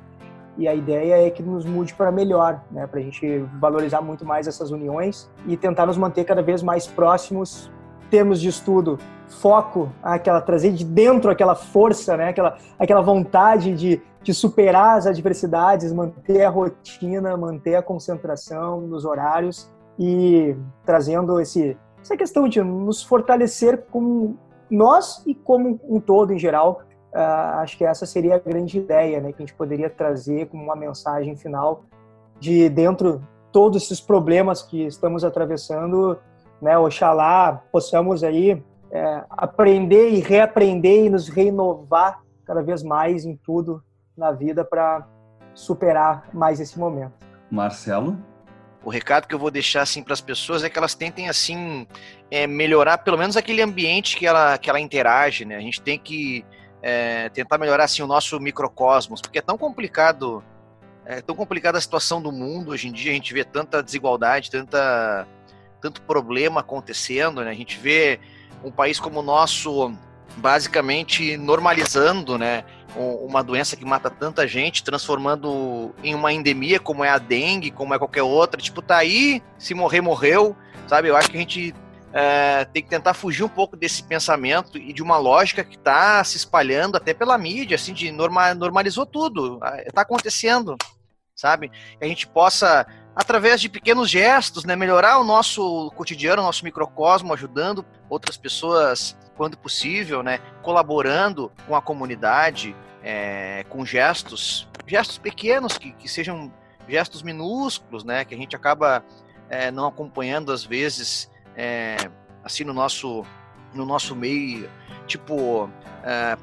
e a ideia é que nos mude para melhor, né? Para a gente valorizar muito mais essas uniões e tentar nos manter cada vez mais próximos termos de estudo, foco, aquela trazer de dentro aquela força, né? Aquela aquela vontade de, de superar as adversidades, manter a rotina, manter a concentração nos horários e trazendo esse essa questão de nos fortalecer como nós e como um todo em geral. Uh, acho que essa seria a grande ideia, né? Que a gente poderia trazer como uma mensagem final de dentro todos esses problemas que estamos atravessando, né? Oxalá possamos aí é, aprender e reaprender e nos renovar cada vez mais em tudo na vida para superar mais esse momento. Marcelo? O recado que eu vou deixar assim para as pessoas é que elas tentem assim é, melhorar pelo menos aquele ambiente que ela, que ela interage, né? A gente tem que é, tentar melhorar assim o nosso microcosmos, porque é tão complicado, é tão complicada a situação do mundo hoje em dia. A gente vê tanta desigualdade, tanta tanto problema acontecendo, né? A gente vê um país como o nosso basicamente normalizando, né? uma doença que mata tanta gente, transformando em uma endemia como é a dengue, como é qualquer outra. Tipo, tá aí, se morrer, morreu, sabe? Eu acho que a gente é, tem que tentar fugir um pouco desse pensamento e de uma lógica que está se espalhando até pela mídia, assim, de norma, normalizou tudo, está acontecendo, sabe? Que a gente possa, através de pequenos gestos, né, melhorar o nosso cotidiano, o nosso microcosmo, ajudando outras pessoas quando possível, né, colaborando com a comunidade, é, com gestos, gestos pequenos que, que sejam gestos minúsculos, né, que a gente acaba é, não acompanhando às vezes, é, assim no nosso no nosso meio, tipo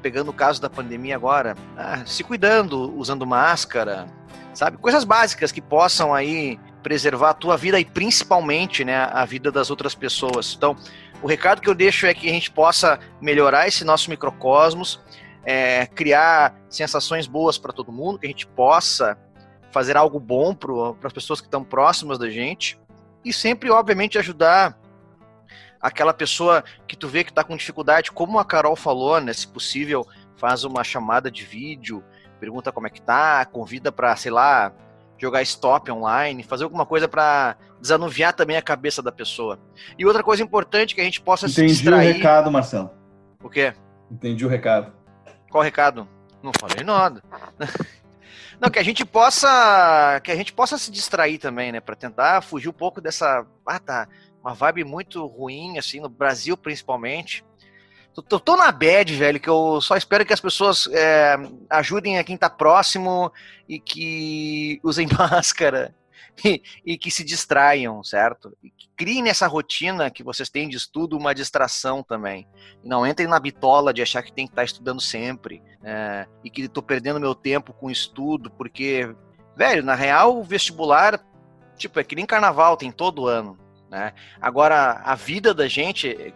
pegando o caso da pandemia agora, ah, se cuidando, usando máscara, sabe, coisas básicas que possam aí preservar a tua vida e principalmente, né, a vida das outras pessoas. Então, o recado que eu deixo é que a gente possa melhorar esse nosso microcosmos, é, criar sensações boas para todo mundo, que a gente possa fazer algo bom para as pessoas que estão próximas da gente e sempre, obviamente, ajudar aquela pessoa que tu vê que está com dificuldade, como a Carol falou, né? Se possível, faz uma chamada de vídeo, pergunta como é que tá, convida para, sei lá, jogar stop online, fazer alguma coisa para desanuviar também a cabeça da pessoa. E outra coisa importante que a gente possa Entendi se distrair... Entendi o recado, Marcelo. O quê? Entendi o recado. Qual recado? Não falei nada. Não, que a gente possa, que a gente possa se distrair também, né, para tentar fugir um pouco dessa, ah, tá, uma vibe muito ruim assim no Brasil principalmente. Tô, na bad, velho, que eu só espero que as pessoas é, ajudem a quem tá próximo e que usem máscara e, e, que se distraiam, certo? E criem nessa rotina que vocês têm de estudo uma distração também. Não entrem na bitola de achar que tem que estar tá estudando sempre é, e que estou perdendo meu tempo com estudo, porque, velho, na real, o vestibular, tipo, é que nem carnaval, tem todo ano. Né? Agora, a vida da gente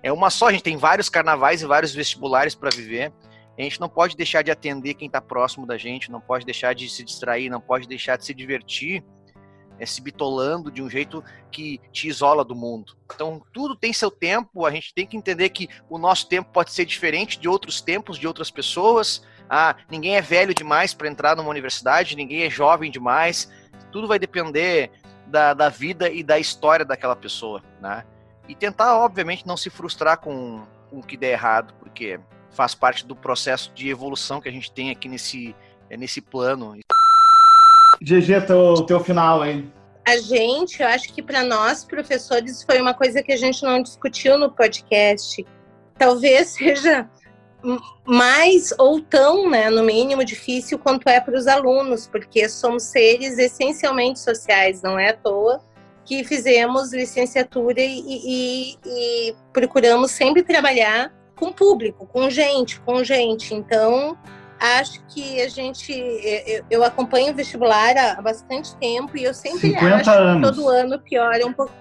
é uma só, a gente tem vários carnavais e vários vestibulares para viver. A gente não pode deixar de atender quem está próximo da gente, não pode deixar de se distrair, não pode deixar de se divertir, é, se bitolando de um jeito que te isola do mundo. Então, tudo tem seu tempo, a gente tem que entender que o nosso tempo pode ser diferente de outros tempos, de outras pessoas. Ah, ninguém é velho demais para entrar numa universidade, ninguém é jovem demais. Tudo vai depender da, da vida e da história daquela pessoa, né? E tentar, obviamente, não se frustrar com, com o que der errado, porque faz parte do processo de evolução que a gente tem aqui nesse, é, nesse plano. GG, teu, teu final aí. A gente, eu acho que para nós, professores, foi uma coisa que a gente não discutiu no podcast. Talvez seja mais ou tão, né, no mínimo, difícil quanto é para os alunos, porque somos seres essencialmente sociais, não é à toa que fizemos licenciatura e, e, e procuramos sempre trabalhar com público, com gente, com gente. Então, acho que a gente. Eu, eu acompanho o vestibular há bastante tempo e eu sempre acho anos. que todo ano piora um pouco.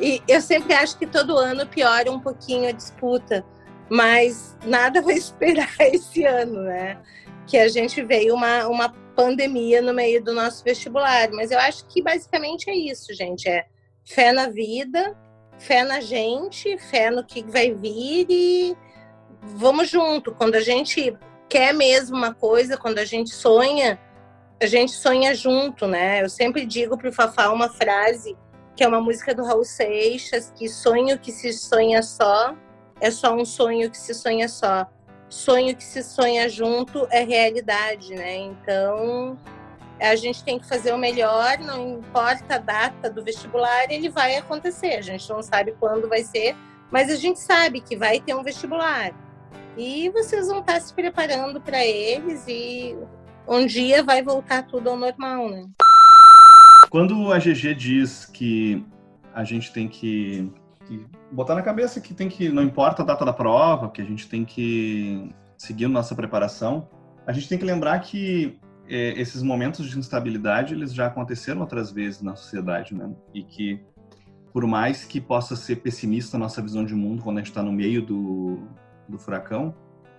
E eu sempre acho que todo ano piora um pouquinho a disputa, mas nada vai esperar esse ano, né? Que a gente veio uma, uma pandemia no meio do nosso vestibular. Mas eu acho que basicamente é isso, gente. É fé na vida, fé na gente, fé no que vai vir e vamos junto. Quando a gente quer mesmo uma coisa, quando a gente sonha, a gente sonha junto, né? Eu sempre digo para o Fafá uma frase que é uma música do Raul Seixas, que sonho que se sonha só é só um sonho que se sonha só. Sonho que se sonha junto é realidade, né? Então, a gente tem que fazer o melhor, não importa a data do vestibular, ele vai acontecer. A gente não sabe quando vai ser, mas a gente sabe que vai ter um vestibular. E vocês vão estar se preparando para eles e um dia vai voltar tudo ao normal, né? Quando a GG diz que a gente tem que, que, botar na cabeça que tem que, não importa a data da prova, que a gente tem que seguir nossa preparação, a gente tem que lembrar que é, esses momentos de instabilidade eles já aconteceram outras vezes na sociedade, né? E que por mais que possa ser pessimista a nossa visão de mundo quando a gente está no meio do, do furacão,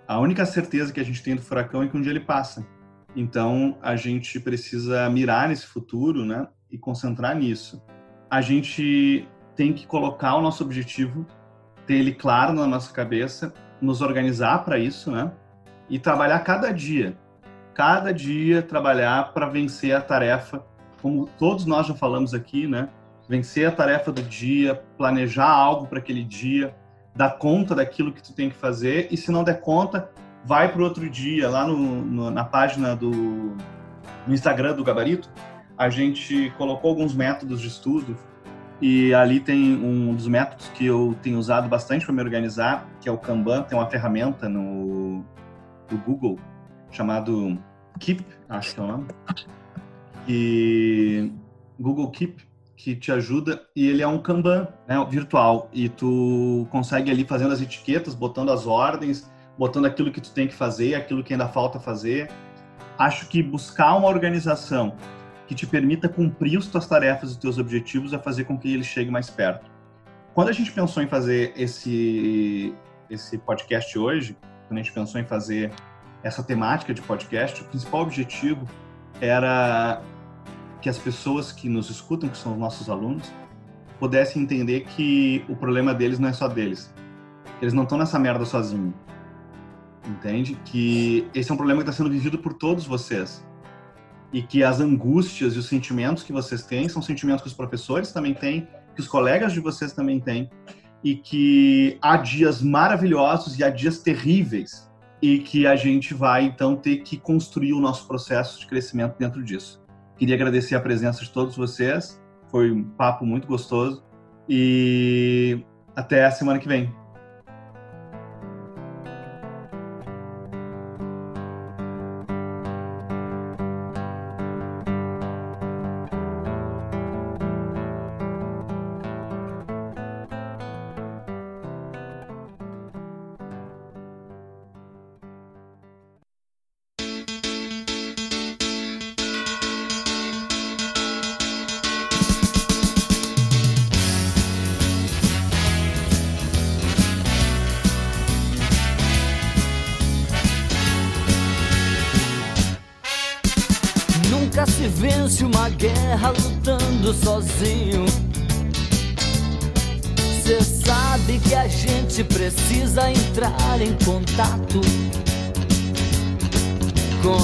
a única certeza que a gente tem do furacão é que um dia ele passa. Então a gente precisa mirar nesse futuro, né? e concentrar nisso. A gente tem que colocar o nosso objetivo, ter ele claro na nossa cabeça, nos organizar para isso, né? E trabalhar cada dia. Cada dia trabalhar para vencer a tarefa, como todos nós já falamos aqui, né? Vencer a tarefa do dia, planejar algo para aquele dia, dar conta daquilo que tu tem que fazer e se não der conta, vai para outro dia lá no, no, na página do no Instagram do Gabarito, a gente colocou alguns métodos de estudo e ali tem um dos métodos que eu tenho usado bastante para me organizar, que é o Kanban. Tem uma ferramenta no, no Google chamado Keep, acho que é o nome, e Google Keep, que te ajuda e ele é um Kanban né, virtual e tu consegue ali fazendo as etiquetas, botando as ordens, botando aquilo que tu tem que fazer, aquilo que ainda falta fazer. Acho que buscar uma organização que te permita cumprir as tuas tarefas e teus objetivos é fazer com que ele chegue mais perto. Quando a gente pensou em fazer esse esse podcast hoje, quando a gente pensou em fazer essa temática de podcast, o principal objetivo era que as pessoas que nos escutam, que são os nossos alunos, pudessem entender que o problema deles não é só deles. Eles não estão nessa merda sozinhos. Entende? Que esse é um problema que está sendo vivido por todos vocês e que as angústias e os sentimentos que vocês têm são sentimentos que os professores também têm, que os colegas de vocês também têm, e que há dias maravilhosos e há dias terríveis, e que a gente vai então ter que construir o nosso processo de crescimento dentro disso. Queria agradecer a presença de todos vocês, foi um papo muito gostoso, e até a semana que vem.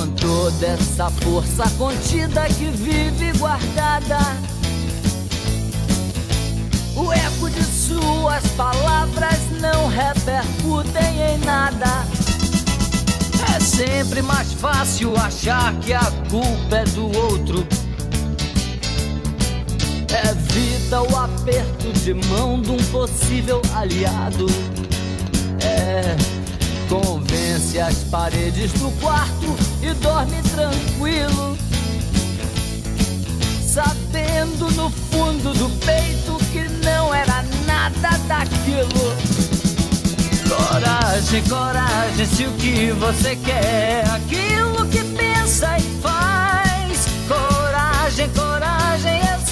Com toda essa força contida que vive guardada. O eco de suas palavras não repercutem em nada. É sempre mais fácil achar que a culpa é do outro Evita o aperto de mão de um possível aliado. É, convence as paredes do quarto e dorme tranquilo. Sabendo no fundo do peito que não era nada daquilo. Coragem, coragem, se o que você quer, aquilo que pensa e faz. Coragem, coragem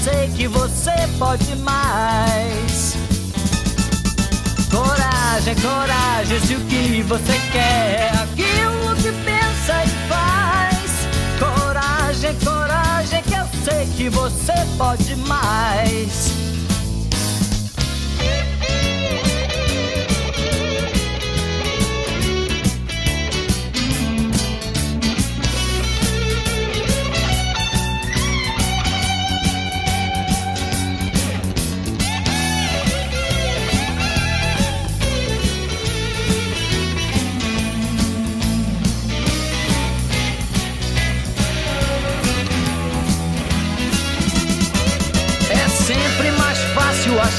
sei que você pode mais. Coragem, coragem, se o que você quer é aquilo que pensa e faz. Coragem, coragem, que eu sei que você pode mais.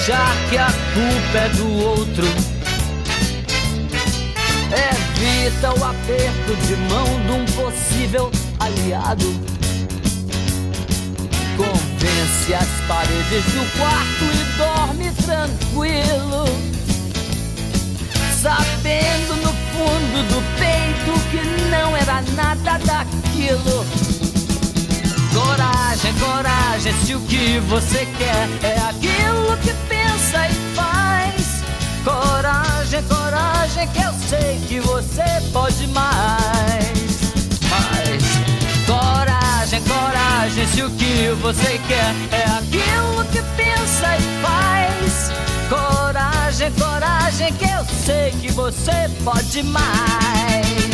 Achar que a culpa é do outro. Evita o aperto de mão de um possível aliado. Convence as paredes do quarto e dorme tranquilo. Sabendo no fundo do peito que não era nada daquilo. Coragem, coragem, se o que você quer é aquilo que pensa e faz. Coragem, coragem, que eu sei que você pode mais. Mas, coragem, coragem, se o que você quer é aquilo que pensa e faz. Coragem, coragem, que eu sei que você pode mais.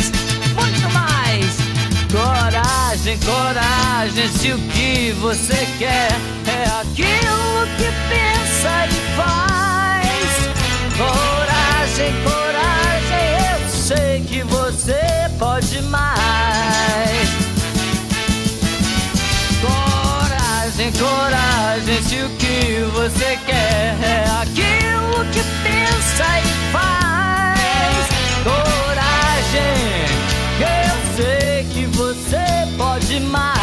Coragem, coragem, se o que você quer é aquilo que pensa e faz. Coragem, coragem, eu sei que você pode mais. Coragem, coragem, se o que você quer é aquilo que pensa e faz. Coragem, eu sei. 是吗